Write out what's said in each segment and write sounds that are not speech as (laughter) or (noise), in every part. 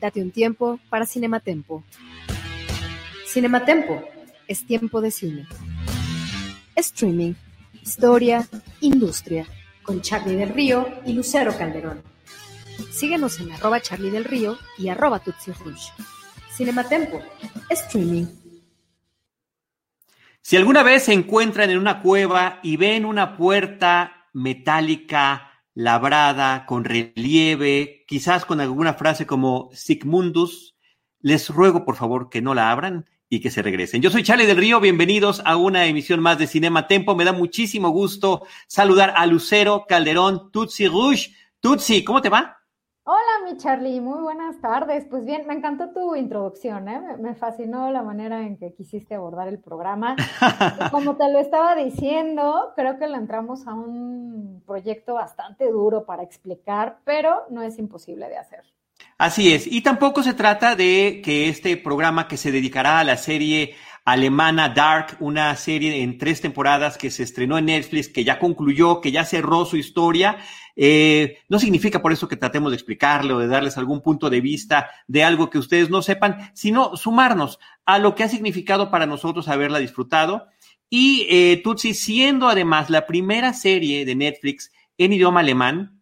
Date un tiempo para Cinematempo. Cinematempo es tiempo de cine. Streaming, historia, industria, con Charlie del Río y Lucero Calderón. Síguenos en arroba Charlie del Río y arroba Tutsi Rush. Cinematempo, streaming. Si alguna vez se encuentran en una cueva y ven una puerta metálica labrada, con relieve, quizás con alguna frase como Sigmundus, les ruego por favor que no la abran y que se regresen. Yo soy Charlie del Río, bienvenidos a una emisión más de Cinema Tempo. Me da muchísimo gusto saludar a Lucero Calderón, Tutsi Rouge. Tutsi, ¿cómo te va? Mi Charlie, muy buenas tardes. Pues bien, me encantó tu introducción, ¿eh? me, fascinó la manera en que quisiste abordar el programa. (laughs) como te lo estaba diciendo, creo que le entramos a un proyecto bastante duro para explicar, pero no es imposible de hacer. Así es, y tampoco se trata de que este programa que se dedicará a la serie alemana Dark, una serie en tres temporadas que se estrenó en Netflix, que ya concluyó, que ya cerró su historia, eh, no significa por eso que tratemos de explicarle o de darles algún punto de vista de algo que ustedes no sepan, sino sumarnos a lo que ha significado para nosotros haberla disfrutado. Y eh, Tutsi, siendo además la primera serie de Netflix en idioma alemán,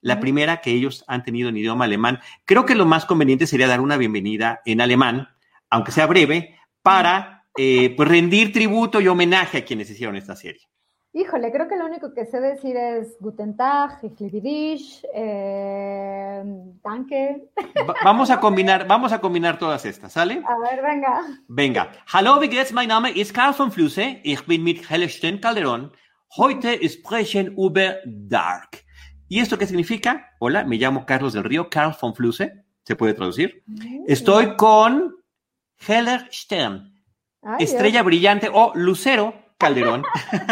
la primera que ellos han tenido en idioma alemán, creo que lo más conveniente sería dar una bienvenida en alemán, aunque sea breve, para eh, pues rendir tributo y homenaje a quienes hicieron esta serie. Híjole, creo que lo único que sé decir es Guten Tag, eh, Danke. vamos a combinar, vamos a combinar todas estas, ¿sale? A ver, venga. Venga. Hallo, wie geht's? Mein Name ist Karl von Flüsse. Ich bin mit Hellestein Calderón. Heute sprechen über Dark. ¿Y esto qué significa? Hola, me llamo Carlos del Río, Karl von Flüsse. ¿Se puede traducir? Estoy con Heller Stern, estrella brillante o lucero Calderón.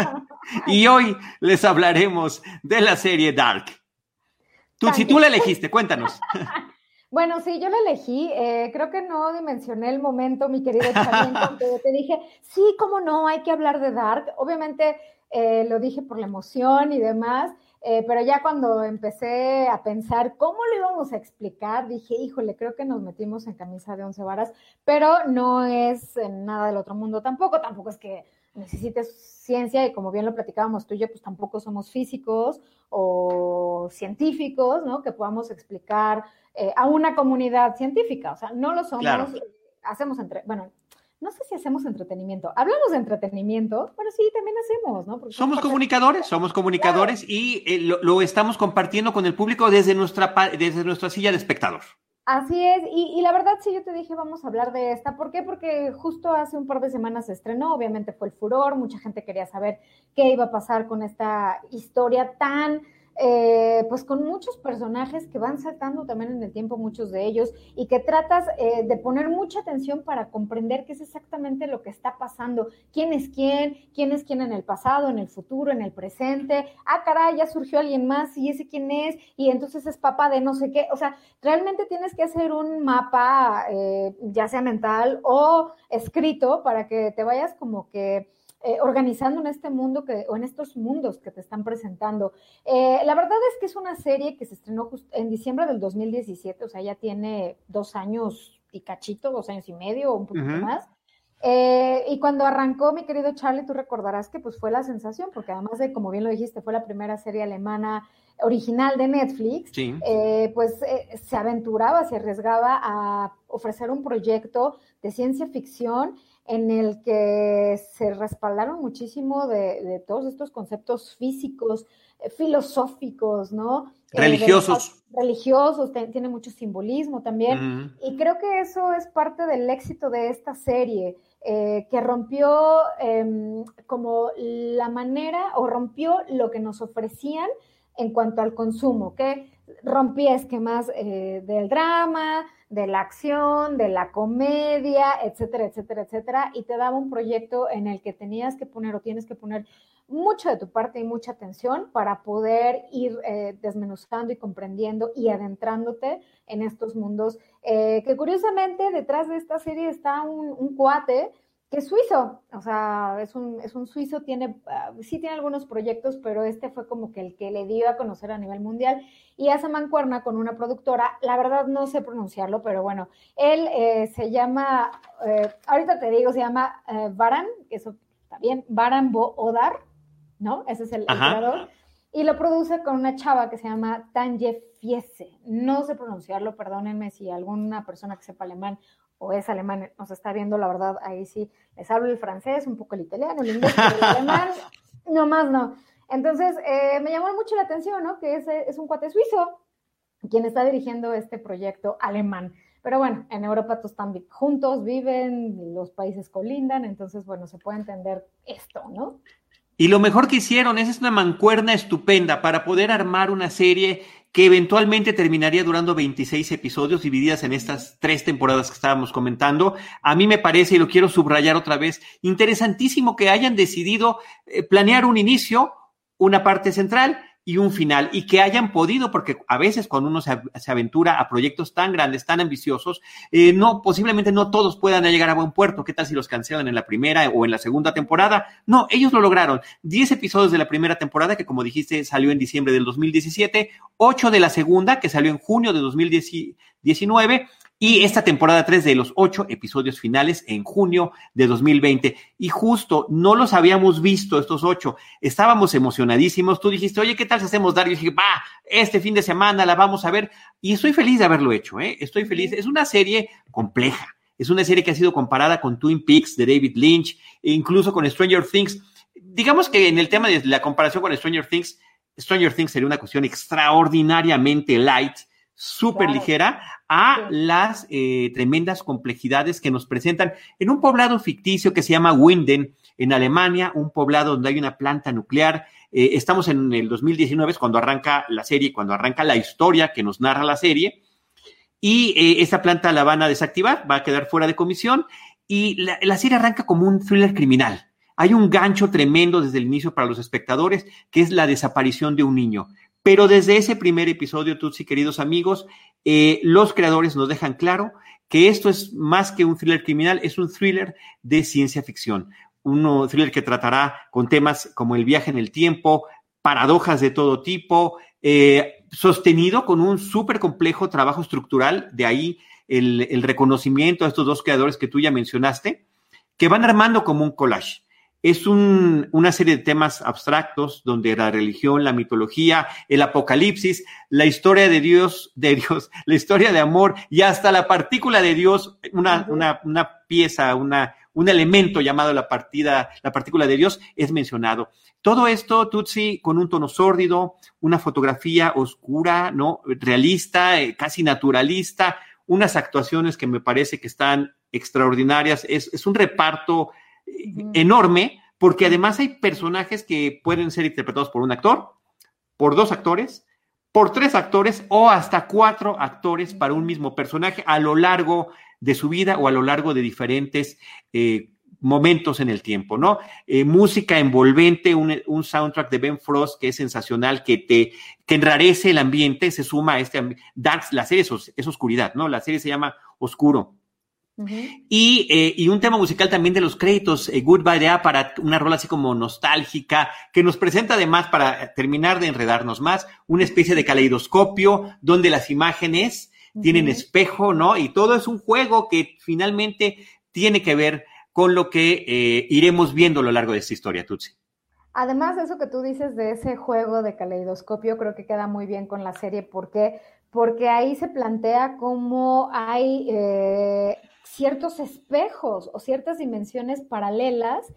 (laughs) y hoy les hablaremos de la serie Dark. Tú, si tú la elegiste, cuéntanos. (laughs) Bueno, sí, yo la elegí. Eh, creo que no dimensioné el momento, mi querido Charlie, cuando te dije, sí, cómo no, hay que hablar de Dark. Obviamente eh, lo dije por la emoción y demás, eh, pero ya cuando empecé a pensar cómo lo íbamos a explicar, dije, híjole, creo que nos metimos en camisa de once varas, pero no es nada del otro mundo tampoco, tampoco es que necesites ciencia y como bien lo platicábamos tú y yo, pues tampoco somos físicos o científicos, ¿no? Que podamos explicar eh, a una comunidad científica, o sea, no lo somos, hacemos entre, bueno, no sé si hacemos entretenimiento. Hablamos de entretenimiento, pero sí, también hacemos, ¿no? somos comunicadores, somos comunicadores y eh, lo, lo, estamos compartiendo con el público desde nuestra, desde nuestra silla de espectador. Así es, y, la verdad sí yo te dije vamos a hablar de esta, ¿por qué? Porque justo hace un par de semanas se estrenó, obviamente fue el furor, mucha gente quería saber qué iba a pasar con esta historia tan eh, pues con muchos personajes que van saltando también en el tiempo, muchos de ellos, y que tratas eh, de poner mucha atención para comprender qué es exactamente lo que está pasando, quién es quién, quién es quién en el pasado, en el futuro, en el presente, ah, caray, ya surgió alguien más, y ese quién es, y entonces es papá de no sé qué, o sea, realmente tienes que hacer un mapa, eh, ya sea mental o escrito, para que te vayas como que eh, organizando en este mundo que, o en estos mundos que te están presentando. Eh, la verdad es que es una serie que se estrenó en diciembre del 2017, o sea, ya tiene dos años y cachito, dos años y medio o un poquito más. Eh, y cuando arrancó, mi querido Charlie, tú recordarás que pues fue la sensación, porque además de, como bien lo dijiste, fue la primera serie alemana original de Netflix, pues se aventuraba, se arriesgaba a ofrecer un proyecto de ciencia ficción en el que se respaldaron muchísimo de, todos estos conceptos físicos, eh, filosóficos, ¿no? Eh, religiosos. religiosos, tiene mucho simbolismo también. Y creo que eso es parte del éxito de esta serie, eh, que rompió em, como la manera o rompió lo que nos ofrecían en cuanto al consumo, que rompía esquemas eh, del drama, de la acción, de la comedia, etcétera, etcétera, etcétera, y te daba un proyecto en el que tenías que poner o tienes que poner mucho de tu parte y mucha atención para poder ir eh, desmenuzando y comprendiendo y adentrándote en estos mundos, eh, que curiosamente detrás de esta serie está un, un cuate que es suizo, o sea, es un, es un suizo, tiene, uh, sí tiene algunos proyectos, pero este fue como que el que le dio a conocer a nivel mundial. Y hace mancuerna con una productora, la verdad no sé pronunciarlo, pero bueno, él eh, se llama, eh, ahorita te digo, se llama eh, Baran, que eso está bien, Baran Bo Odar, ¿no? Ese es el, el creador, y lo produce con una chava que se llama Tanje Fiese, no sé pronunciarlo, perdónenme si alguna persona que sepa alemán o es alemán, nos está viendo, la verdad, ahí sí, les hablo el francés, un poco el italiano, el inglés, el (laughs) alemán, no más no. Entonces, eh, me llamó mucho la atención, ¿no? Que es, es un cuate suizo quien está dirigiendo este proyecto alemán. Pero bueno, en Europa todos están juntos, viven, los países colindan, entonces, bueno, se puede entender esto, ¿no? Y lo mejor que hicieron, es una mancuerna estupenda para poder armar una serie que eventualmente terminaría durando 26 episodios divididas en estas tres temporadas que estábamos comentando. A mí me parece, y lo quiero subrayar otra vez, interesantísimo que hayan decidido eh, planear un inicio, una parte central y un final y que hayan podido, porque a veces cuando uno se, aventura a proyectos tan grandes, tan ambiciosos, eh, no, posiblemente no todos puedan llegar a buen puerto. ¿Qué tal si los cancelan en la primera o en la segunda temporada? No, ellos lo lograron. Diez episodios de la primera temporada, que como dijiste salió en diciembre del 2017, ocho de la segunda, que salió en junio de 2019, y esta temporada 3 de los ocho episodios finales en junio de 2020. Y justo no los habíamos visto estos ocho. Estábamos emocionadísimos. Tú dijiste, oye, ¿qué tal si hacemos Dario? Y dije, va, este fin de semana la vamos a ver. Y estoy feliz de haberlo hecho, ¿eh? Estoy feliz. Es una serie compleja. Es una serie que ha sido comparada con Twin Peaks de David Lynch, e incluso con Stranger Things. Digamos que en el tema de la comparación con Stranger Things, Stranger Things sería una cuestión extraordinariamente light súper ligera a las eh, tremendas complejidades que nos presentan en un poblado ficticio que se llama Winden, en Alemania, un poblado donde hay una planta nuclear. Eh, estamos en el 2019, es cuando arranca la serie, cuando arranca la historia que nos narra la serie. Y eh, esta planta la van a desactivar, va a quedar fuera de comisión. Y la, la serie arranca como un thriller criminal. Hay un gancho tremendo desde el inicio para los espectadores, que es la desaparición de un niño. Pero desde ese primer episodio, Tutsi, queridos amigos, eh, los creadores nos dejan claro que esto es más que un thriller criminal, es un thriller de ciencia ficción. Un thriller que tratará con temas como el viaje en el tiempo, paradojas de todo tipo, eh, sostenido con un súper complejo trabajo estructural, de ahí el, el reconocimiento a estos dos creadores que tú ya mencionaste, que van armando como un collage es un, una serie de temas abstractos donde la religión, la mitología, el apocalipsis, la historia de Dios, de Dios, (laughs) la historia de amor y hasta la partícula de Dios, una, una, una pieza, una, un elemento llamado la partida, la partícula de Dios es mencionado. Todo esto, Tutsi, con un tono sórdido, una fotografía oscura, ¿no? Realista, eh, casi naturalista, unas actuaciones que me parece que están extraordinarias. Es, es un reparto enorme, porque además hay personajes que pueden ser interpretados por un actor, por dos actores, por tres actores o hasta cuatro actores para un mismo personaje a lo largo de su vida o a lo largo de diferentes eh, momentos en el tiempo, ¿no? Eh, música envolvente, un, un, soundtrack de Ben Frost que es sensacional, que te que enrarece el ambiente, se suma a este Dark, la serie es, es oscuridad, ¿no? La serie se llama Oscuro. Uh -huh. y, eh, y, un tema musical también de los créditos, eh, Goodbye Day para una rola así como nostálgica, que nos presenta además, para terminar de enredarnos más, una especie de caleidoscopio donde las imágenes uh -huh. tienen espejo, ¿no? Y todo es un juego que finalmente tiene que ver con lo que eh, iremos viendo a lo largo de esta historia, Tutsi. Además de eso que tú dices de ese juego de caleidoscopio, creo que queda muy bien con la serie porque porque ahí se plantea cómo hay eh, ciertos espejos o ciertas dimensiones paralelas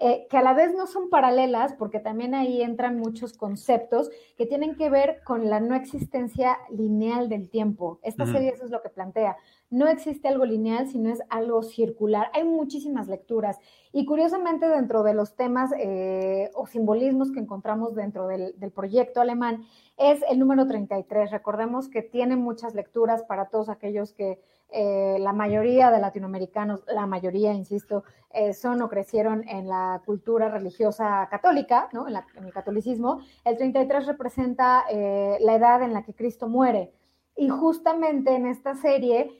eh, que a la vez no son paralelas, porque también ahí entran muchos conceptos que tienen que ver con la no existencia lineal del tiempo. Esta uh -huh. serie eso es lo que plantea. No existe algo lineal, sino es algo circular. Hay muchísimas lecturas. Y curiosamente, dentro de los temas eh, o simbolismos que encontramos dentro del, del proyecto alemán, es el número 33. Recordemos que tiene muchas lecturas para todos aquellos que eh, la mayoría de latinoamericanos, la mayoría, insisto, eh, son o crecieron en la cultura religiosa católica, ¿no? en, el catolicismo. El 33 representa eh, la edad en la que Cristo muere. Y justamente en esta serie,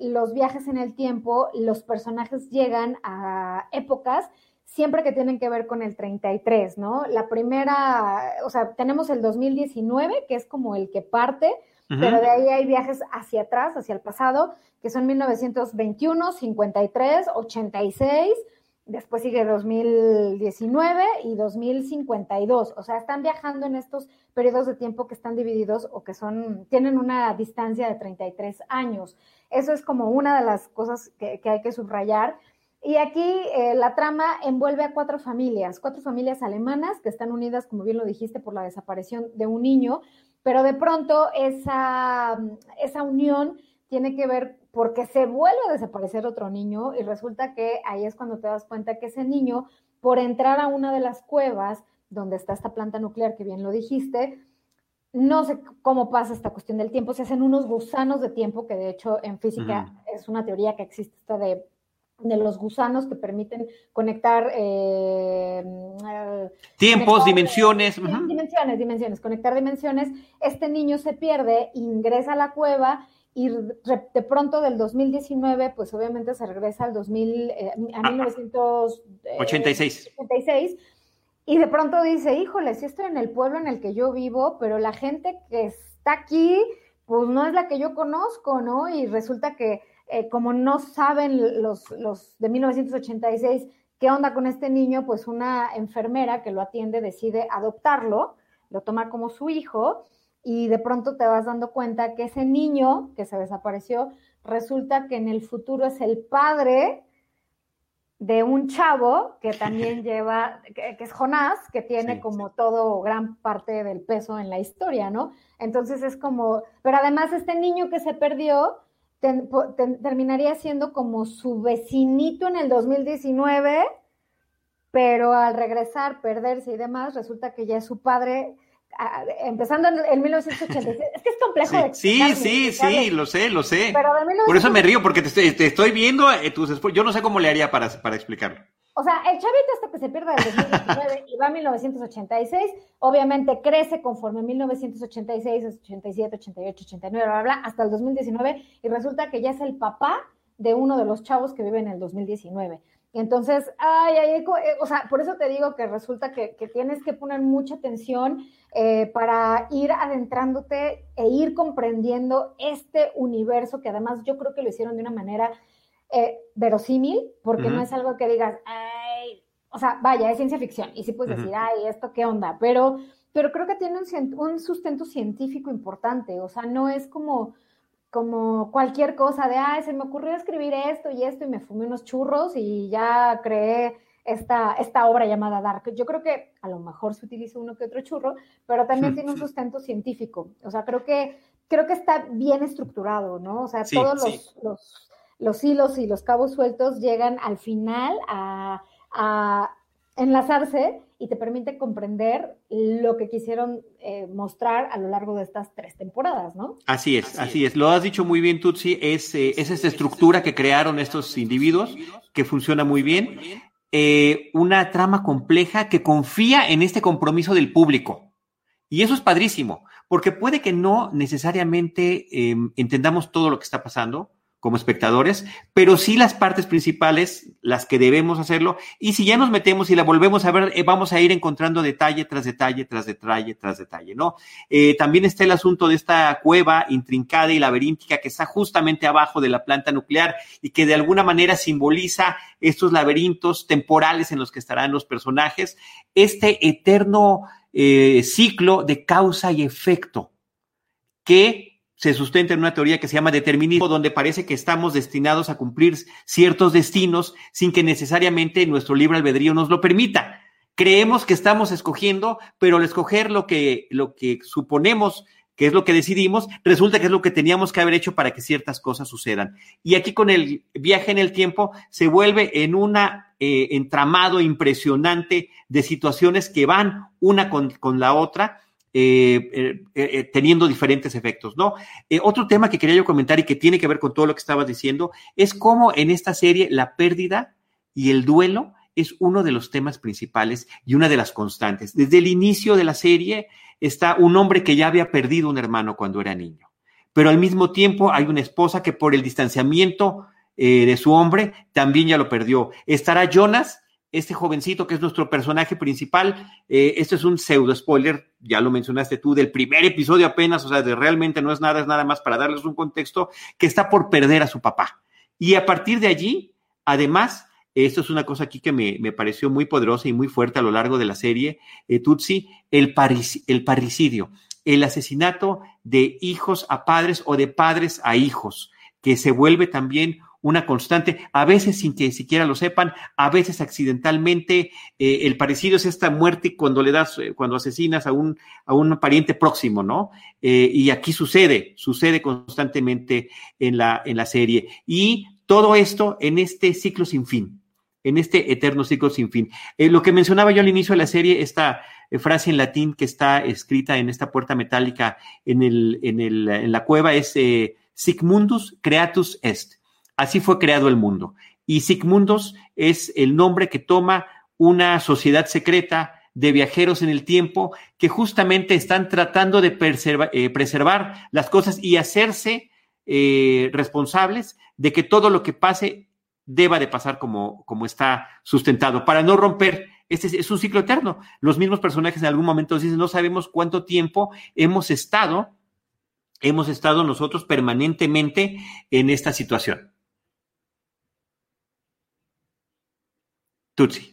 los viajes en el tiempo, los personajes llegan a épocas siempre que tienen que ver con el 33, ¿no? La primera, o sea, tenemos el 2019, que es como el que parte, pero de ahí hay viajes hacia atrás, hacia el pasado, que son 1921, 53, 86, después sigue 2019 y 2052. O sea, están viajando en estos periodos de tiempo que están divididos o que son, tienen una distancia de 33 años. Eso es como una de las cosas que, hay que subrayar. Y aquí eh, la trama envuelve a cuatro familias, cuatro familias alemanas que están unidas, como bien lo dijiste, por la desaparición de un niño, pero de pronto esa, esa unión tiene que ver porque se vuelve a desaparecer otro niño y resulta que ahí es cuando te das cuenta que ese niño, por entrar a una de las cuevas donde está esta planta nuclear, que bien lo dijiste, no sé cómo pasa esta cuestión del tiempo, se hacen unos gusanos de tiempo, que de hecho en física es una teoría que existe, esta de de los gusanos que permiten conectar eh, tiempos, dimensiones. Dimensiones, dimensiones, conectar dimensiones. Este niño se pierde, ingresa a la cueva y de pronto del 2019, pues obviamente se regresa al 2000, eh, a 1986. Eh, y de pronto dice, híjole, si estoy en el pueblo en el que yo vivo, pero la gente que está aquí, pues no es la que yo conozco, ¿no? Y resulta que eh, como no saben los, los de 1986 qué onda con este niño, pues una enfermera que lo atiende decide adoptarlo, lo toma como su hijo y de pronto te vas dando cuenta que ese niño que se desapareció resulta que en el futuro es el padre de un chavo que también (laughs) lleva, que, es Jonás, que tiene como todo gran parte del peso en la historia, ¿no? Entonces es como, pero además este niño que se perdió, terminaría siendo como su vecinito en el 2019, pero al regresar, perderse y demás, resulta que ya es su padre, empezando en, 1986. (laughs) Es que es complejo sí, de Sí, sí, sí, lo sé, lo sé. Por eso me río, porque te estoy, viendo eh, tus Yo no sé cómo le haría para, para explicarlo. O sea, el chavito hasta que se pierde el 2019 y va a 1986, obviamente crece conforme 1986, 87, 88, 89, bla, bla, bla, hasta el 2019 y resulta que ya es el papá de uno de los chavos que vive en el 2019. Y entonces, ay, ay, eh, o sea, por eso te digo que resulta que, tienes que poner mucha atención eh, para ir adentrándote e ir comprendiendo este universo que además yo creo que lo hicieron de una manera eh, verosímil, porque no es algo que digas, ay, o sea, vaya, es ciencia ficción, y sí puedes decir, ay, esto qué onda, pero, pero creo que tiene un, sustento científico importante, o sea, no es como, como cualquier cosa de, ay, se me ocurrió escribir esto y esto y me fumé unos churros y ya creé esta, esta obra llamada Dark. Yo creo que a lo mejor se utiliza uno que otro churro, pero también tiene un sustento científico. O sea, creo que, creo que está bien estructurado, ¿no? O sea, todos los los hilos y los cabos sueltos llegan al final a, enlazarse y te permite comprender lo que quisieron eh, mostrar a lo largo de estas tres temporadas, ¿no? Así es, así, es. Lo has dicho muy bien, Tutsi. Es, eh, es esta estructura que crearon estos individuos que funciona muy bien. Eh, una trama compleja que confía en este compromiso del público. Y eso es padrísimo, porque puede que no necesariamente em, entendamos todo lo que está pasando, como espectadores, pero sí las partes principales, las que debemos hacerlo. Y si ya nos metemos y la volvemos a ver, eh, vamos a ir encontrando detalle tras detalle, tras detalle, tras detalle, ¿no? Eh, también está el asunto de esta cueva intrincada y laberíntica que está justamente abajo de la planta nuclear y que de alguna manera simboliza estos laberintos temporales en los que estarán los personajes, este eterno eh, ciclo de causa y efecto que se sustenta en una teoría que se llama determinismo, donde parece que estamos destinados a cumplir ciertos destinos sin que necesariamente nuestro libre albedrío nos lo permita. Creemos que estamos escogiendo, pero al escoger lo que, lo que suponemos que es lo que decidimos, resulta que es lo que teníamos que haber hecho para que ciertas cosas sucedan. Y aquí con el viaje en el tiempo se vuelve en un eh, entramado impresionante de situaciones que van una con, con la otra eh, eh, teniendo diferentes efectos, ¿no? otro tema que quería yo comentar y que tiene que ver con todo lo que estabas diciendo es cómo en esta serie la pérdida y el duelo es uno de los temas principales y una de las constantes. Desde el inicio de la serie está un hombre que ya había perdido un hermano cuando era niño, pero al mismo tiempo hay una esposa que por el distanciamiento eh, de su hombre también ya lo perdió. Estará Jonas, este jovencito que es nuestro personaje principal. Eh, este es un pseudo spoiler, ya lo mencionaste tú, del primer episodio apenas, o sea, de realmente no es nada, es nada más para darles un contexto, que está por perder a su papá. Y a partir de allí, además, esto es una cosa aquí que me, pareció muy poderosa y muy fuerte a lo largo de la serie, eh, Tutsi, el, el parricidio, el asesinato de hijos a padres o de padres a hijos, que se vuelve también una constante, a veces sin que siquiera lo sepan, a veces accidentalmente. Eh, el parecido es esta muerte cuando le das, eh, cuando asesinas a un, a un pariente próximo, ¿no? y aquí sucede, sucede constantemente en la, en la serie. Y todo esto en este ciclo sin fin en este eterno ciclo sin fin. Eh, lo que mencionaba yo al inicio de la serie, esta eh, frase en latín que está escrita en esta puerta metálica en, el, en, el, en la cueva es eh, Sigmundus creatus est. Así fue creado el mundo. Y Sigmundus es el nombre que toma una sociedad secreta de viajeros en el tiempo que justamente están tratando de preservar las cosas y hacerse responsables de que todo lo que pase deba de pasar como, como está sustentado, para no romper. Este es, un ciclo eterno. Los mismos personajes en algún momento dicen, no sabemos cuánto tiempo hemos estado, hemos estado nosotros permanentemente en esta situación. Tutsi.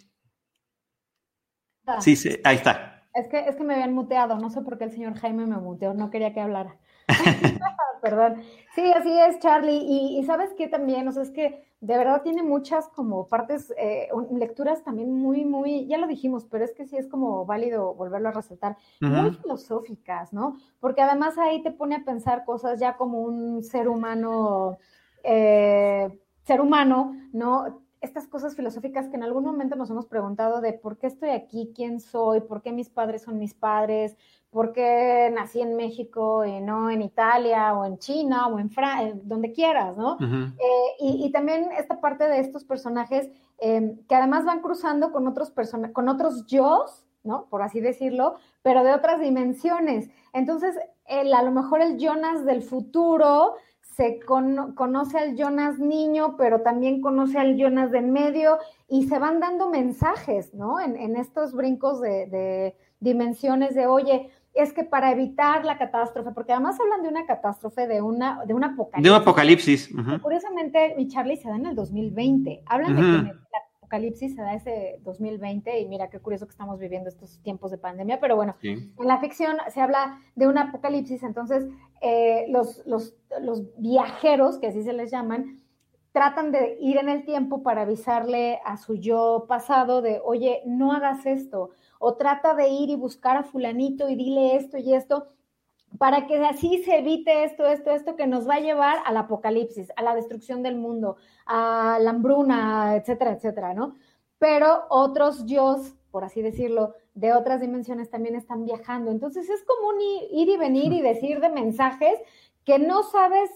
Sí, sí, ahí está. Es que, es que me habían muteado, no sé por qué el señor Jaime me muteó, no quería que hablara. (laughs) (laughs) Perdón. Sí, así es, Charlie. Y, sabes que también, o sea, es que de verdad tiene muchas como partes, eh, lecturas también muy, muy, ya lo dijimos, pero es que sí es como válido volverlo a resaltar, muy filosóficas, ¿no? Porque además ahí te pone a pensar cosas ya como un ser humano, eh, ser humano, ¿no? Estas cosas filosóficas que en algún momento nos hemos preguntado de por qué estoy aquí, quién soy, por qué mis padres son mis padres, por qué nací en México y no en Italia o en China o en Francia, donde quieras, ¿no? Eh, y, también esta parte de estos personajes em, que además van cruzando con otros, con otros yo, ¿no? Por así decirlo, pero de otras dimensiones. Entonces, el, a lo mejor el Jonas del futuro se conoce al Jonas niño, pero también conoce al Jonas de medio y se van dando mensajes, ¿no? En, estos brincos de, de dimensiones de, oye, es que para evitar la catástrofe, porque además hablan de una catástrofe, de, una, de un apocalipsis. De un apocalipsis. Curiosamente, mi Charlie se da en el 2020. Hablan de que apocalipsis se da ese 2020 y mira qué curioso que estamos viviendo estos tiempos de pandemia, pero bueno, en la ficción se habla de un apocalipsis, entonces eh, los, los, los viajeros, que así se les llaman, tratan de ir en el tiempo para avisarle a su yo pasado de, oye, no hagas esto, o trata de ir y buscar a fulanito y dile esto y esto, para que así se evite esto, esto, esto que nos va a llevar al apocalipsis, a la destrucción del mundo, a la hambruna, etcétera, etcétera, ¿no? Pero otros yo, por así decirlo, de otras dimensiones también están viajando. Entonces es como un ir y venir y decir de mensajes que no sabes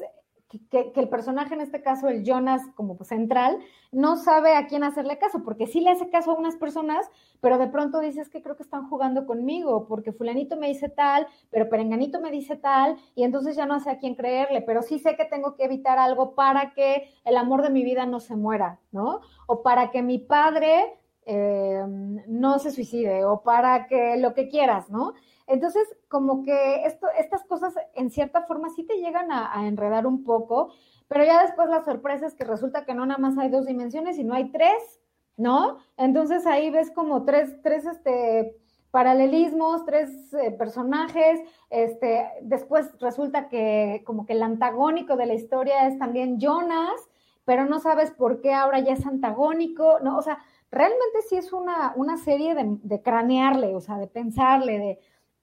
que, el personaje, en este caso el Jonas como central, no sabe a quién hacerle caso, porque sí le hace caso a unas personas, pero de pronto dices que creo que están jugando conmigo, porque fulanito me dice tal, pero perenganito me dice tal, y entonces ya no sé a quién creerle, pero sí sé que tengo que evitar algo para que el amor de mi vida no se muera, ¿no? O para que mi padre eh, no se suicide, o para que lo que quieras, ¿no? Entonces, como que esto, estas cosas en cierta forma sí te llegan a, enredar un poco, pero ya después la sorpresa es que resulta que no nada más hay dos dimensiones, sino hay tres, ¿no? Entonces ahí ves como tres, tres, este, paralelismos, tres eh, personajes, este, después resulta que como que el antagónico de la historia es también Jonas, pero no sabes por qué ahora ya es antagónico, ¿no? O sea, realmente sí es una, una serie de, de cranearle, o sea, de pensarle, de,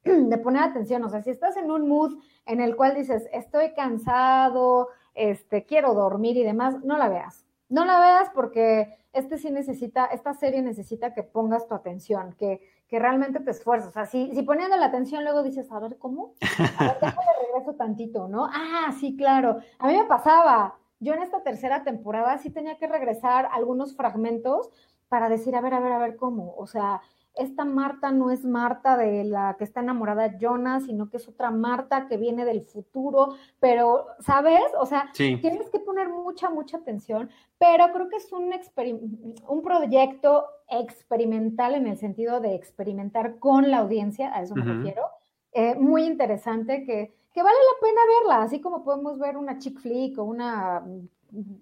(clears throat) de poner atención, o sea, si estás en un mood en el cual dices, estoy cansado, este, quiero dormir y demás, no la veas. No la veas porque este sí necesita, esta serie necesita que pongas tu atención, que, que realmente te esfuerzas. O sea, si, si poniendo la atención luego dices, a ver, ¿cómo? A ver, déjame (laughs) regreso tantito, ¿no? Ah, sí, claro. A mí me pasaba. Yo en esta tercera temporada sí tenía que regresar algunos fragmentos para decir, a ver, a ver, a ver, ¿cómo? O sea, esta Marta no es Marta de la que está enamorada de Jonas, sino que es otra Marta que viene del futuro, pero, ¿sabes? O sea, tienes que poner mucha, mucha atención, pero creo que es un, un proyecto experimental en el sentido de experimentar con la audiencia, a eso me refiero, eh, muy interesante que, que vale la pena verla, así como podemos ver una chick flick o una,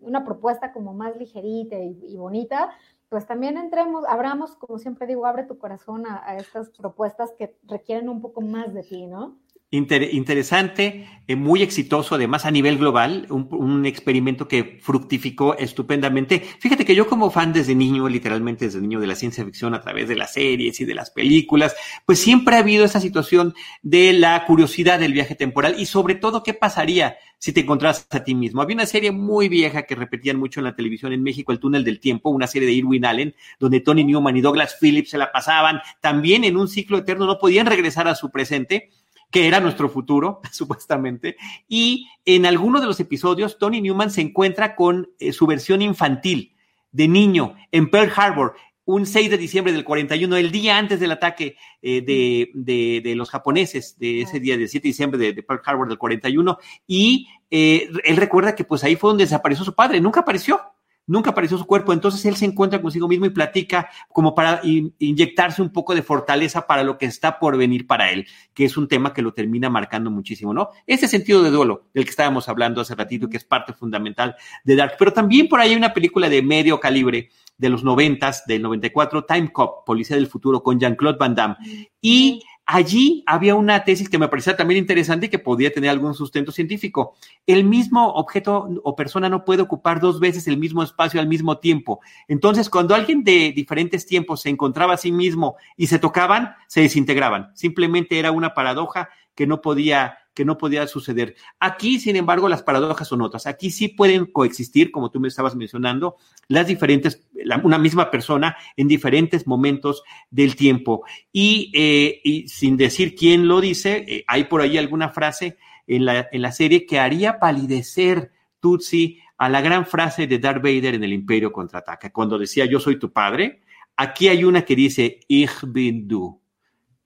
una propuesta como más ligerita y bonita, pues también entremos, abramos, como siempre digo, abre tu corazón a, estas propuestas que requieren un poco más de ti, ¿no? Interesante, eh, muy exitoso, además a nivel global, un, experimento que fructificó estupendamente. Fíjate que yo como fan desde niño, literalmente desde niño de la ciencia ficción a través de las series y de las películas, pues siempre ha habido esa situación de la curiosidad del viaje temporal y sobre todo qué pasaría si te encontrás a ti mismo. Había una serie muy vieja que repetían mucho en la televisión en México, El túnel del tiempo, una serie de Irwin Allen, donde Tony Newman y Douglas Phillips se la pasaban también en un ciclo eterno, no podían regresar a su presente que era nuestro futuro, (laughs) supuestamente. Y en alguno de los episodios, Tony Newman se encuentra con eh, su versión infantil de niño en Pearl Harbor, un 6 de diciembre del 41, el día antes del ataque eh, de, los japoneses, de ese día del 7 de diciembre de, Pearl Harbor del 41. Y eh, él recuerda que pues ahí fue donde desapareció su padre, nunca apareció nunca apareció su cuerpo, entonces él se encuentra consigo mismo y platica como para inyectarse un poco de fortaleza para lo que está por venir para él, que es un tema que lo termina marcando muchísimo, ¿no? Ese sentido de duelo del que estábamos hablando hace ratito, que es parte fundamental de Dark, pero también por ahí hay una película de medio calibre de los noventas, del 94, Time Cop, Policía del Futuro, con Jean-Claude Van Damme, y Allí había una tesis que me parecía también interesante y que podía tener algún sustento científico. El mismo objeto o persona no puede ocupar dos veces el mismo espacio al mismo tiempo. Entonces, cuando alguien de diferentes tiempos se encontraba a sí mismo y se tocaban, se desintegraban. Simplemente era una paradoja que no podía que no podía suceder. Aquí, sin embargo, las paradojas son otras. Aquí sí pueden coexistir, como tú me estabas mencionando, las diferentes, una misma persona en diferentes momentos del tiempo. Y, eh, sin decir quién lo dice, eh, hay por ahí alguna frase en la, en la serie que haría palidecer Tutsi a la gran frase de Darth Vader en el Imperio contraataca, cuando decía yo soy tu padre. Aquí hay una que dice Ich bin du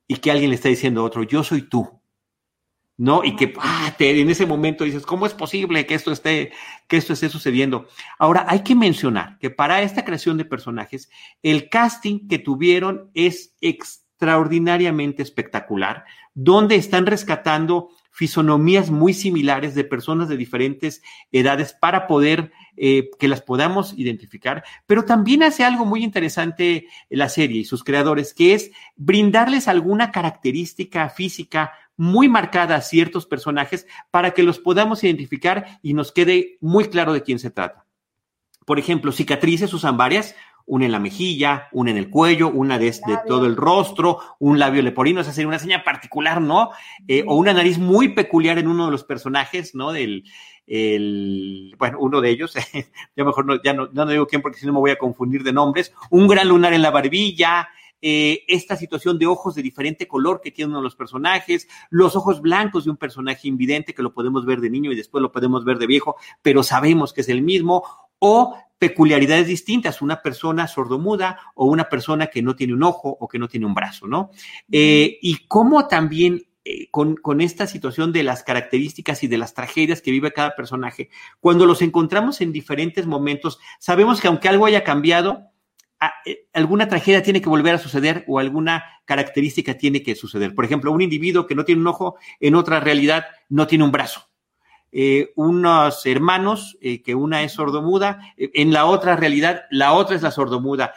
y que alguien le está diciendo a otro yo soy tú. ¿No? Y que ah, en ese momento dices, ¿cómo es posible que esto esté, que esto esté sucediendo? Ahora, hay que mencionar que para esta creación de personajes, el casting que tuvieron es extraordinariamente espectacular, donde están rescatando fisonomías muy similares de personas de diferentes edades para poder eh, que las podamos identificar, pero también hace algo muy interesante la serie y sus creadores, que es brindarles alguna característica física muy marcada a ciertos personajes para que los podamos identificar y nos quede muy claro de quién se trata. Por ejemplo, cicatrices usan varias, una en la mejilla, una en el cuello, una de, todo el rostro, un labio leporino, esa sería una seña particular, ¿no? Eh, o una nariz muy peculiar en uno de los personajes, ¿no? Del, el, bueno, uno de ellos, (laughs) ya mejor no, ya no, no digo quién porque si no me voy a confundir de nombres, un gran lunar en la barbilla, eh, esta situación de ojos de diferente color que tiene uno de los personajes, los ojos blancos de un personaje invidente que lo podemos ver de niño y después lo podemos ver de viejo, pero sabemos que es el mismo, o peculiaridades distintas, una persona sordomuda o una persona que no tiene un ojo o que no tiene un brazo, ¿no? Eh, y cómo también eh, con, con, esta situación de las características y de las tragedias que vive cada personaje, cuando los encontramos en diferentes momentos, sabemos que aunque algo haya cambiado, alguna tragedia tiene que volver a suceder o alguna característica tiene que suceder. Por ejemplo, un individuo que no tiene un ojo, en otra realidad no tiene un brazo. Eh, unos hermanos, eh, que una es sordomuda, en la otra realidad la otra es la sordomuda.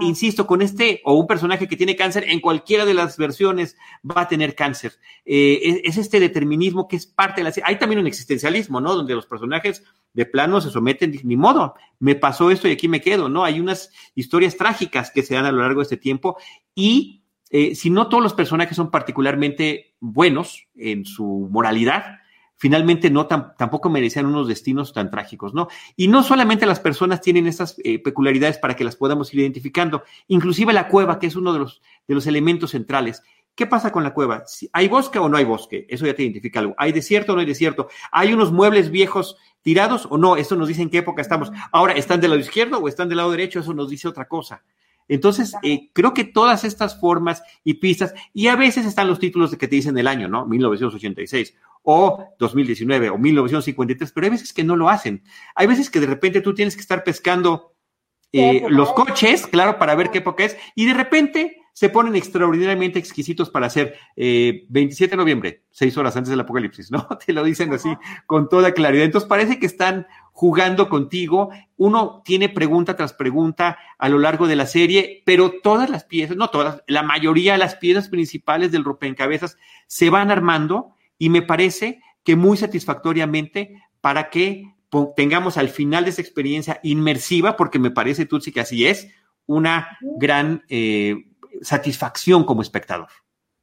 Insisto, con este, o un personaje que tiene cáncer, en cualquiera de las versiones va a tener cáncer. es, este determinismo que es parte de la... Hay también un existencialismo, ¿no? Donde los personajes de plano se someten, ni modo, me pasó esto y aquí me quedo, ¿no? Hay unas historias trágicas que se dan a lo largo de este tiempo y eh, si no todos los personajes son particularmente buenos en su moralidad, finalmente no tampoco merecían unos destinos tan trágicos, ¿no? Y no solamente las personas tienen estas eh, peculiaridades para que las podamos ir identificando, inclusive la cueva, que es uno de los, de los elementos centrales. ¿Qué pasa con la cueva? ¿Hay bosque o no hay bosque? Eso ya te identifica algo. ¿Hay desierto o no hay desierto? ¿Hay unos muebles viejos tirados o no? Eso nos dice en qué época estamos. Ahora, ¿están del lado izquierdo o están del lado derecho? Eso nos dice otra cosa. Entonces, eh, creo que todas estas formas y pistas, y a veces están los títulos de que te dicen el año, ¿no? 1986 o 2019 o 1953, pero hay veces que no lo hacen. Hay veces que de repente tú tienes que estar pescando eh, los coches, claro, para ver qué época es, y de repente se ponen extraordinariamente exquisitos para hacer 27 eh, de noviembre, seis horas antes del apocalipsis, ¿no? (laughs) Te lo dicen así con toda claridad. Entonces parece que están jugando contigo. Uno tiene pregunta tras pregunta a lo largo de la serie, pero todas las piezas, no todas, la mayoría de las piezas principales del rompecabezas se van armando y me parece que muy satisfactoriamente para que tengamos al final de esa experiencia inmersiva, porque me parece, Tutsi, que así es, una gran eh, satisfacción como espectador.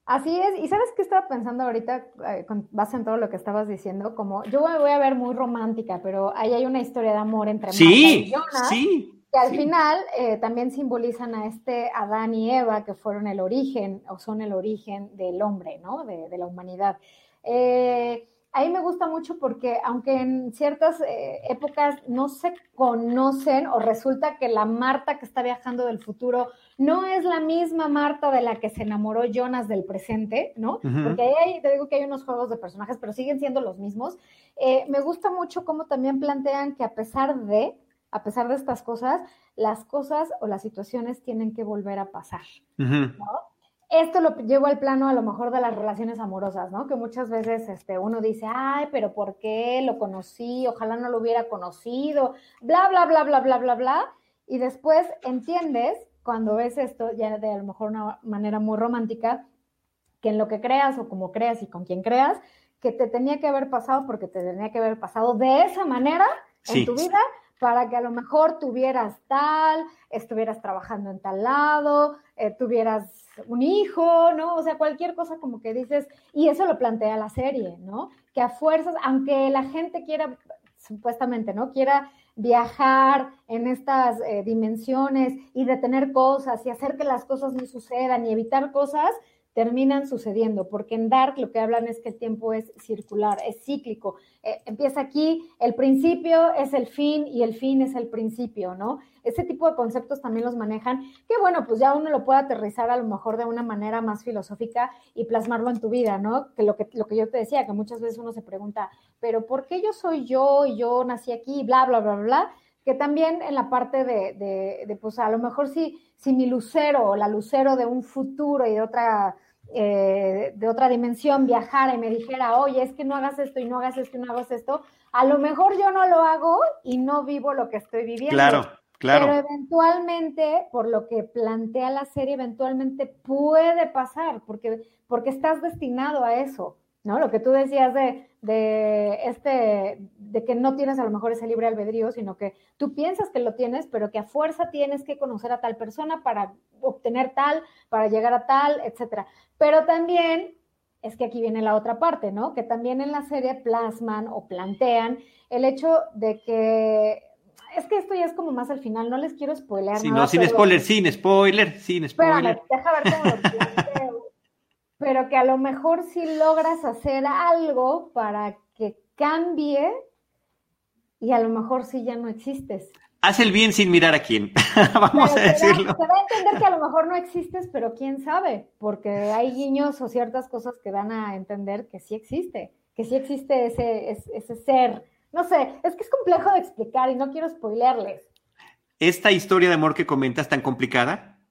Así es, y sabes qué estaba pensando ahorita, eh, con base en todo lo que estabas diciendo, como yo me voy a ver muy romántica, pero ahí hay una historia de amor entre sí, y Jonas, sí, que al final eh, también simbolizan a este Adán y Eva que fueron el origen o son el origen del hombre, ¿no? De, de la humanidad. Eh, ahí me gusta mucho porque aunque en ciertas eh, épocas no se conocen o resulta que la Marta que está viajando del futuro no es la misma Marta de la que se enamoró Jonas del presente, ¿no? Porque ahí te digo que hay unos juegos de personajes, pero siguen siendo los mismos. Eh, me gusta mucho cómo también plantean que a pesar de, a pesar de estas cosas, las cosas o las situaciones tienen que volver a pasar, ¿no? esto lo llevo al plano a lo mejor de las relaciones amorosas, ¿no? Que muchas veces este, uno dice, ay, pero ¿por qué lo conocí? Ojalá no lo hubiera conocido, bla, bla, bla, bla, bla, bla, bla. Y después entiendes, cuando ves esto, ya de a lo mejor una manera muy romántica, que en lo que creas o como creas y con quien creas, que te tenía que haber pasado porque te tenía que haber pasado de esa manera en tu vida para que a lo mejor tuvieras tal, estuvieras trabajando en tal lado, eh, tuvieras un hijo, ¿no? O sea, cualquier cosa como que dices, y eso lo plantea la serie, ¿no? Que a fuerzas, aunque la gente quiera, supuestamente, ¿no? Quiera viajar en estas eh, dimensiones y detener cosas y hacer que las cosas no sucedan y evitar cosas, terminan sucediendo, porque en Dark lo que hablan es que el tiempo es circular, es cíclico. Eh, empieza aquí, el principio es el fin y el fin es el principio, ¿no? Ese tipo de conceptos también los manejan, que bueno, pues ya uno lo puede aterrizar a lo mejor de una manera más filosófica y plasmarlo en tu vida, ¿no? Que lo que, lo que yo te decía, que muchas veces uno se pregunta, pero ¿por qué yo soy yo y yo nací aquí, bla, bla, bla, bla? que también en la parte de, de, pues a lo mejor si, si mi lucero o la lucero de un futuro y de otra eh, de otra dimensión viajara y me dijera, oye, es que no hagas esto y no hagas esto y no hagas esto, a lo mejor yo no lo hago y no vivo lo que estoy viviendo. Claro, claro. Pero eventualmente, por lo que plantea la serie, eventualmente puede pasar, porque, porque estás destinado a eso. ¿no? Lo que tú decías de, de, este, de que no tienes a lo mejor ese libre albedrío, sino que tú piensas que lo tienes, pero que a fuerza tienes que conocer a tal persona para obtener tal, para llegar a tal, etcétera. Pero también es que aquí viene la otra parte, ¿no? Que también en la serie plasman o plantean el hecho de que es que esto ya es como más al final, no les quiero spoilear. Sí, no, sin spoiler, sin spoiler, sin spoiler. Espérame, deja ver cómo lo (laughs) pero que a lo mejor si logras hacer algo para que cambie y a lo mejor sí ya no existes. Haz el bien sin mirar a quién, (laughs) vamos a decirlo. Se va a entender que a lo mejor no existes, pero quién sabe, porque hay guiños o ciertas cosas que dan a entender que sí existe, que sí existe ese, ese ser. No sé, es que es complejo de explicar y no quiero spoilearles. Esta historia de amor que comentas tan complicada,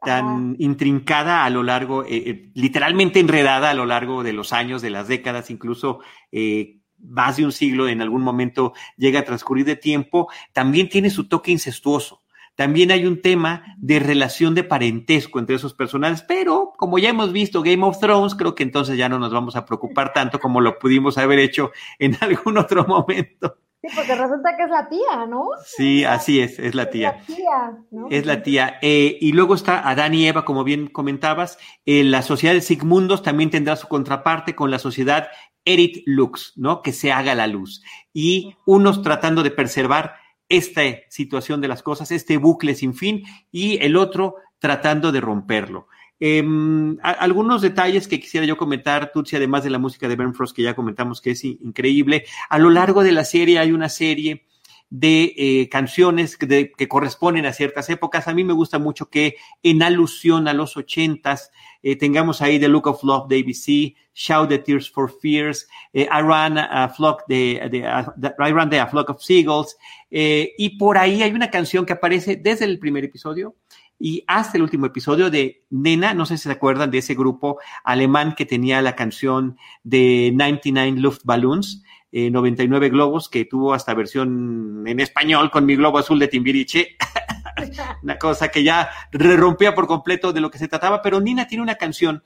tan intrincada a lo largo, eh, eh, literalmente enredada a lo largo de los años, de las décadas, incluso eh, más de un siglo en algún momento llega a transcurrir de tiempo, también tiene su toque incestuoso. También hay un tema de relación de parentesco entre esos personajes, pero como ya hemos visto Game of Thrones, creo que entonces ya no nos vamos a preocupar tanto como lo pudimos haber hecho en (laughs) algún otro momento. Sí, porque resulta que es la tía, ¿no? Sí, así es, es la tía. Es la tía, ¿no? Es la tía. Eh, y luego está Adán y Eva, como bien comentabas. Eh, la sociedad de Sigmundos también tendrá su contraparte con la sociedad Edit Lux, ¿no? Que se haga la luz. Y unos tratando de preservar esta situación de las cosas, este bucle sin fin, y el otro tratando de romperlo. Em, algunos detalles que quisiera yo comentar, Tutsi, además de la música de Ben Frost, que ya comentamos que es increíble. A lo largo de la serie hay una serie de eh, canciones que, corresponden a ciertas épocas. A mí me gusta mucho que en alusión a los ochentas eh, tengamos ahí The Look of Love de ABC, Shout the Tears for Fears, eh, I Ran a Flock de, I Ran a Flock of Seagulls, y por ahí hay una canción que aparece desde el primer episodio y hasta el último episodio de Nena, no sé si se acuerdan de ese grupo alemán que tenía la canción de 99 Luftballons, 99 eh, globos, que tuvo hasta versión en español con mi globo azul de Timbiriche. (laughs) una cosa que ya rompía por completo de lo que se trataba, pero Nina tiene una canción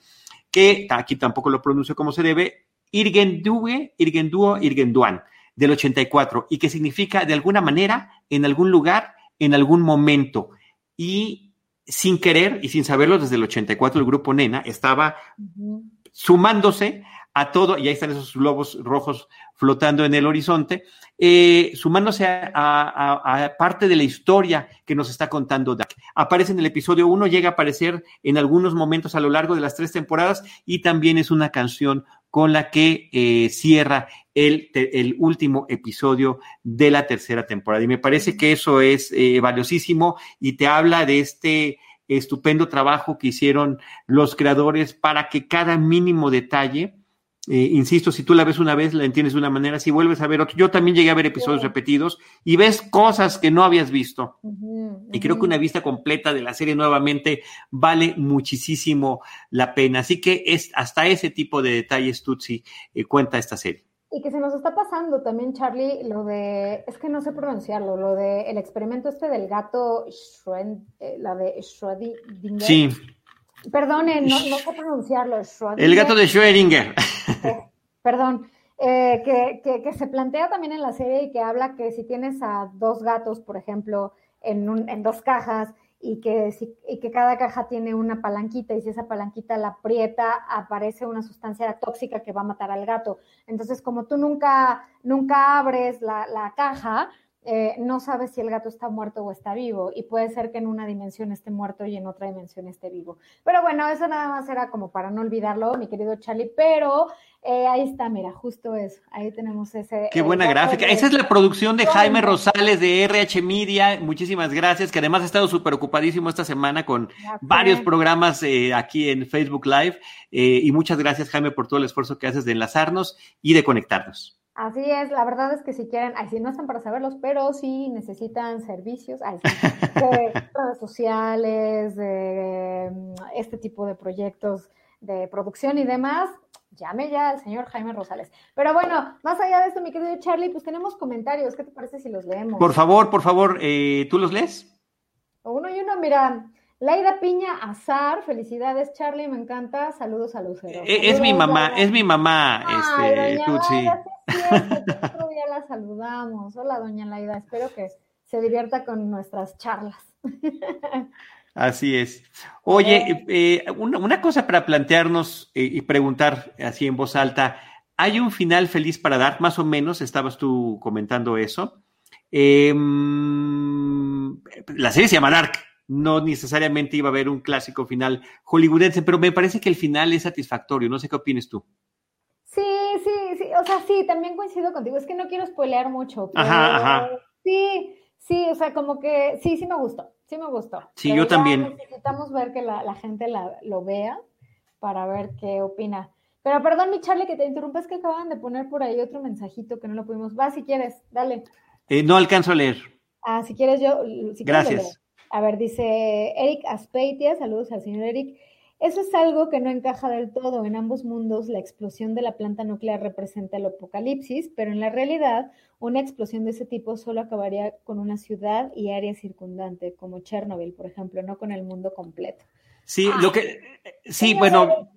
que aquí tampoco lo pronuncio como se debe, Irgendue, Irgenduo, Irgenduan, del 84, y que significa de alguna manera, en algún lugar, en algún momento. Y sin querer y sin saberlo desde el 84, el grupo Nena estaba sumándose a todo, y ahí están esos globos rojos flotando en el horizonte, eh, sumándose a, parte de la historia que nos está contando Dak. Aparece en el episodio 1, llega a aparecer en algunos momentos a lo largo de las tres temporadas y también es una canción con la que eh, cierra el, el, último episodio de la tercera temporada. Y me parece que eso es eh, valiosísimo y te habla de este estupendo trabajo que hicieron los creadores para que cada mínimo detalle eh, insisto, si tú la ves una vez, la entiendes de una manera, si vuelves a ver otro, yo también llegué a ver episodios repetidos y ves cosas que no habías visto. Y creo que una vista completa de la serie nuevamente vale muchísimo la pena. Así que es hasta ese tipo de detalles, Tutsi, eh, cuenta esta serie. Y que se nos está pasando también, Charlie, lo de, es que no sé pronunciarlo, lo de el experimento este del gato, eh, la de Schrödinger. Sí. Perdone, no, no sé pronunciarlo. El gato de Schrödinger. Eh, perdón. Eh, que, que, se plantea también en la serie y que habla que si tienes a dos gatos, por ejemplo, en, un, en dos cajas y que, si, y que cada caja tiene una palanquita y si esa palanquita la aprieta, aparece una sustancia tóxica que va a matar al gato. Entonces, como tú nunca, nunca abres la, la caja, eh, no sabes si el gato está muerto o está vivo y puede ser que en una dimensión esté muerto y en otra dimensión esté vivo. Pero bueno, eso nada más era como para no olvidarlo, mi querido Charlie, pero eh, ahí está, mira, justo eso, ahí tenemos ese... Qué buena gráfica. Esa es la producción de Jaime Rosales de RH Media, muchísimas gracias, que además ha estado súper ocupadísimo esta semana con varios programas eh, aquí en Facebook Live y muchas gracias Jaime por todo el esfuerzo que haces de enlazarnos y de conectarnos. Así es, la verdad es que si quieren, ay, si no están para saberlos, pero si necesitan servicios, ay, (laughs) de redes sociales, de mm, este tipo de proyectos de producción y demás, llame ya al señor Jaime Rosales. Pero bueno, más allá de esto, mi querido Charlie, pues tenemos comentarios. ¿Qué te parece si los leemos? Por favor, por favor, eh, ¿tú los lees? Uno y uno, mira. Laida Piña Azar, felicidades Charlie, me encanta, saludos a Lucero. Eh, es, mi mamá, es mi mamá, este, Tutsi. (laughs) Otro día la saludamos. Hola, doña Laida, espero que se divierta con nuestras charlas. (laughs) Así es. Oye, eh, una, cosa para plantearnos eh, y preguntar así en voz alta. ¿Hay un final feliz para dar? Más o menos, estabas tú comentando eso. Em, la serie se llama Dark, no necesariamente iba a haber un clásico final hollywoodense, pero me parece que el final es satisfactorio. No sé qué opinas tú. Sí, sí, sí, o sea, sí, también coincido contigo. Es que no quiero spoilear mucho. Pero ajá, ajá. Sí, sí, o sea, como que sí, sí me gustó, sí me gustó. Sí, yo también. Necesitamos ver que la, gente lo vea para ver qué opina. Pero perdón, mi Charlie, que te interrumpa, es que acaban de poner por ahí otro mensajito que no lo pudimos. Va, si quieres, dale. Eh, no alcanzo a leer. Ah, si quieres yo. Gracias. A ver, dice Eric Aspeitia, saludos al señor Eric. Eso es algo que no encaja del todo. En ambos mundos, la explosión de la planta nuclear representa el apocalipsis, pero en la realidad, una explosión de ese tipo solo acabaría con una ciudad y área circundante, como Chernobyl, por ejemplo, no con el mundo completo. Sí, lo que. Sí, bueno.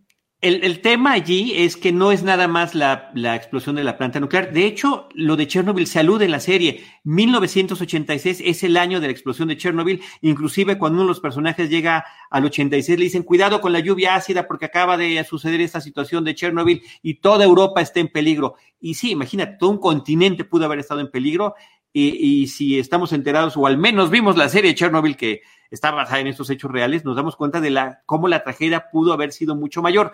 El, tema allí es que no es nada más la, explosión de la planta nuclear. De hecho, lo de Chernobyl se alude en la serie. 1986 es el año de la explosión de Chernobyl. Inclusive cuando uno de los personajes llega al 86 le dicen, cuidado con la lluvia ácida porque acaba de suceder esta situación de Chernobyl y toda Europa está en peligro. Y sí, imagínate, todo un continente pudo haber estado en peligro. Y, y si estamos enterados, o al menos vimos la serie de Chernobyl que está basada en estos hechos reales, nos damos cuenta de la, cómo la tragedia pudo haber sido mucho mayor.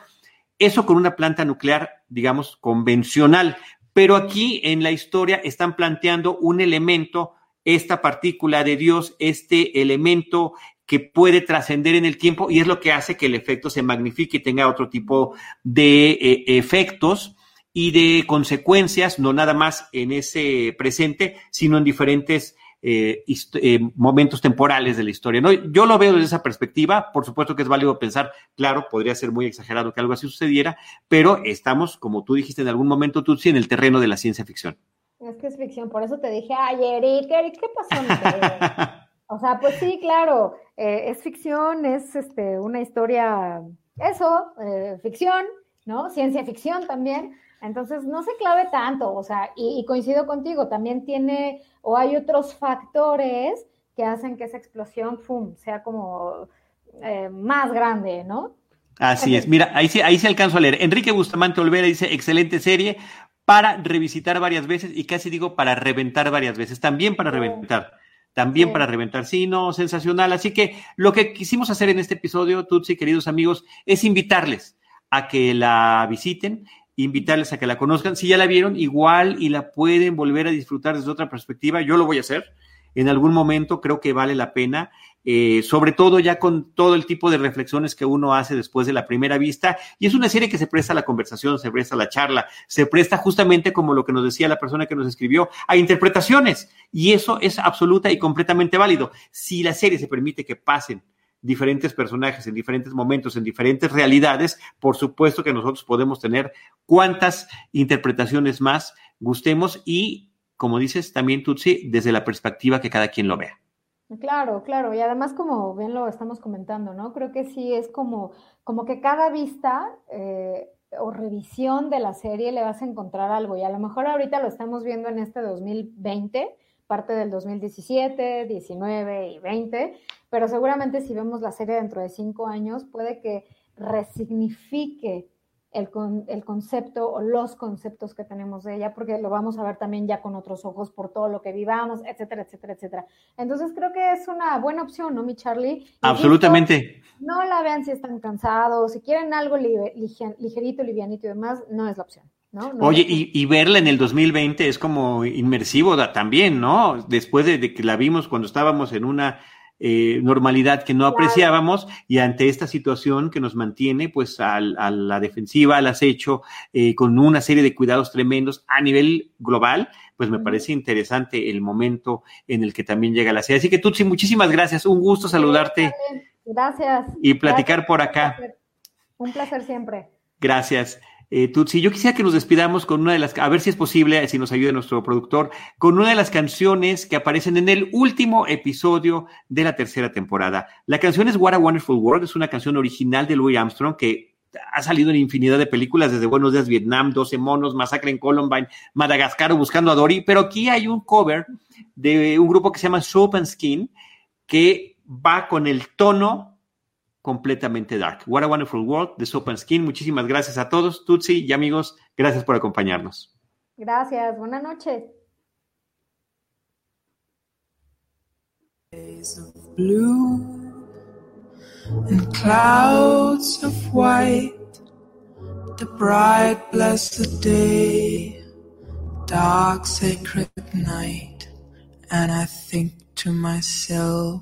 Eso con una planta nuclear, digamos, convencional. Pero aquí en la historia están planteando un elemento, esta partícula de Dios, este elemento que puede trascender en el tiempo y es lo que hace que el efecto se magnifique y tenga otro tipo de eh, efectos y de consecuencias, no nada más en ese presente, sino en diferentes eh, eh, momentos temporales de la historia. ¿no? Yo lo veo desde esa perspectiva, por supuesto que es válido pensar, claro, podría ser muy exagerado que algo así sucediera, pero estamos, como tú dijiste en algún momento, Tutsi, en el terreno de la ciencia ficción. Es que es ficción, por eso te dije, ay, Eric, ¿qué pasó? o sea, pues sí, claro, eh, es ficción, es este, una historia, eso, ficción, ¿no? Ciencia ficción también, entonces, no se clave tanto, o sea, y, coincido contigo, también tiene, o hay otros factores que hacen que esa explosión, ¡fum!, sea como eh, más grande, ¿no? Así es, mira, ahí sí, ahí sí alcanzo a leer. Enrique Bustamante Olvera dice, excelente serie para revisitar varias veces y casi digo para reventar varias veces, también para reventar. También para reventar, sí, no, sensacional. Así que lo que quisimos hacer en este episodio, Tutsi, queridos amigos, es invitarles a que la visiten invitarles a que la conozcan. Si ya la vieron, igual y la pueden volver a disfrutar desde otra perspectiva. Yo lo voy a hacer. En algún momento creo que vale la pena, eh, sobre todo ya con todo el tipo de reflexiones que uno hace después de la primera vista. Y es una serie que se presta a la conversación, se presta a la charla, se presta justamente como lo que nos decía la persona que nos escribió, a interpretaciones. Y eso es absoluta y completamente válido. Si la serie se permite que pasen diferentes personajes en diferentes momentos, en diferentes realidades, por supuesto que nosotros podemos tener cuantas interpretaciones más gustemos y, como dices, también Tutsi, desde la perspectiva que cada quien lo vea. Claro, claro, y además como bien lo estamos comentando, ¿no? Creo que sí es como, como que cada vista eh, o revisión de la serie le vas a encontrar algo y a lo mejor ahorita lo estamos viendo en este 2020, parte del 2017, 19 y 20, pero seguramente si vemos la serie dentro de cinco años, puede que resignifique el, el, concepto o los conceptos que tenemos de ella, porque lo vamos a ver también ya con otros ojos por todo lo que vivamos, etcétera, etcétera, etcétera. Entonces creo que es una buena opción, ¿no, mi Charlie? Absolutamente. no la vean si están cansados, si quieren algo ligerito, livianito y demás, no es la opción. Oye, y, verla en el 2020 es como inmersivo también, ¿no? Después de, que la vimos cuando estábamos en una eh, normalidad que no apreciábamos y ante esta situación que nos mantiene pues a la defensiva, al acecho, eh, con una serie de cuidados tremendos a nivel global, pues me parece interesante el momento en el que también llega la serie. Así que Tutsi, muchísimas gracias, un gusto saludarte. Gracias. Y platicar por acá. Un placer siempre. Gracias. Eh, Tutsi, yo quisiera que nos despidamos con una de las, a ver si es posible, si nos ayuda nuestro productor, con una de las canciones que aparecen en el último episodio de la tercera temporada. La canción es What a Wonderful World, es una canción original de Louis Armstrong que ha salido en infinidad de películas, desde Buenos Días Vietnam, 12 monos, Masacre en Columbine, Madagascar o Buscando a Dory, pero aquí hay un cover de un grupo que se llama Soap and Skin que va con el tono completamente dark. What a Wonderful World de Soap and Skin. Muchísimas gracias a todos, Tutsi y amigos. Gracias por acompañarnos. Gracias. Buenas noches. Of blue and clouds of white, the bright blessed day, dark sacred night, and I think to myself.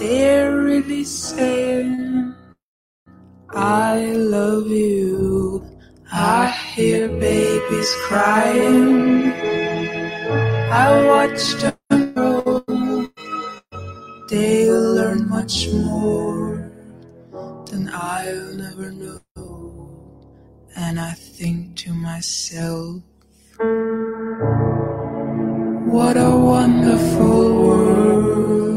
They're really saying, I love you. I hear babies crying. I watch them grow. They'll learn much more than I'll never know. And I think to myself, what a wonderful world.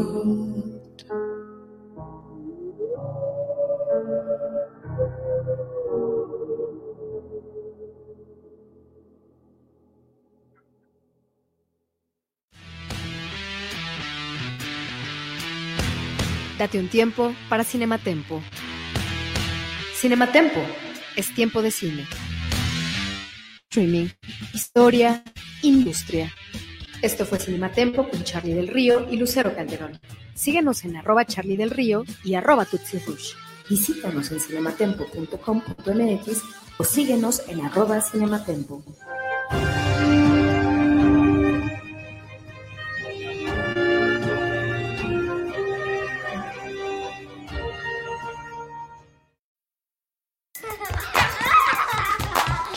Date un tiempo para Cinematempo. Cinematempo es tiempo de cine. Streaming, historia, industria. Esto fue Cinematempo con Charlie del Río y Lucero Calderón. Síguenos en arroba Charlie del Río y arroba Tutsi Rush. Visítanos en cinematempo.com.mx o síguenos en arroba cinematempo.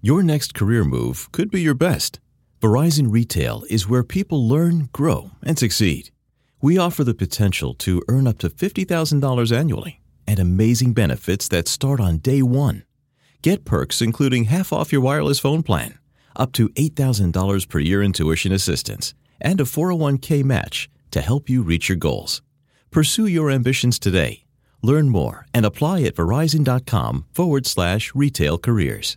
Your next career move could be your best. Verizon Retail is where people learn, grow, and succeed. We offer the potential to earn up to $50,000 annually and amazing benefits that start on day one. Get perks including half off your wireless phone plan, up to $8,000 per year in tuition assistance, and a 401k match to help you reach your goals. Pursue your ambitions today. Learn more and apply at verizon.com forward slash retail careers.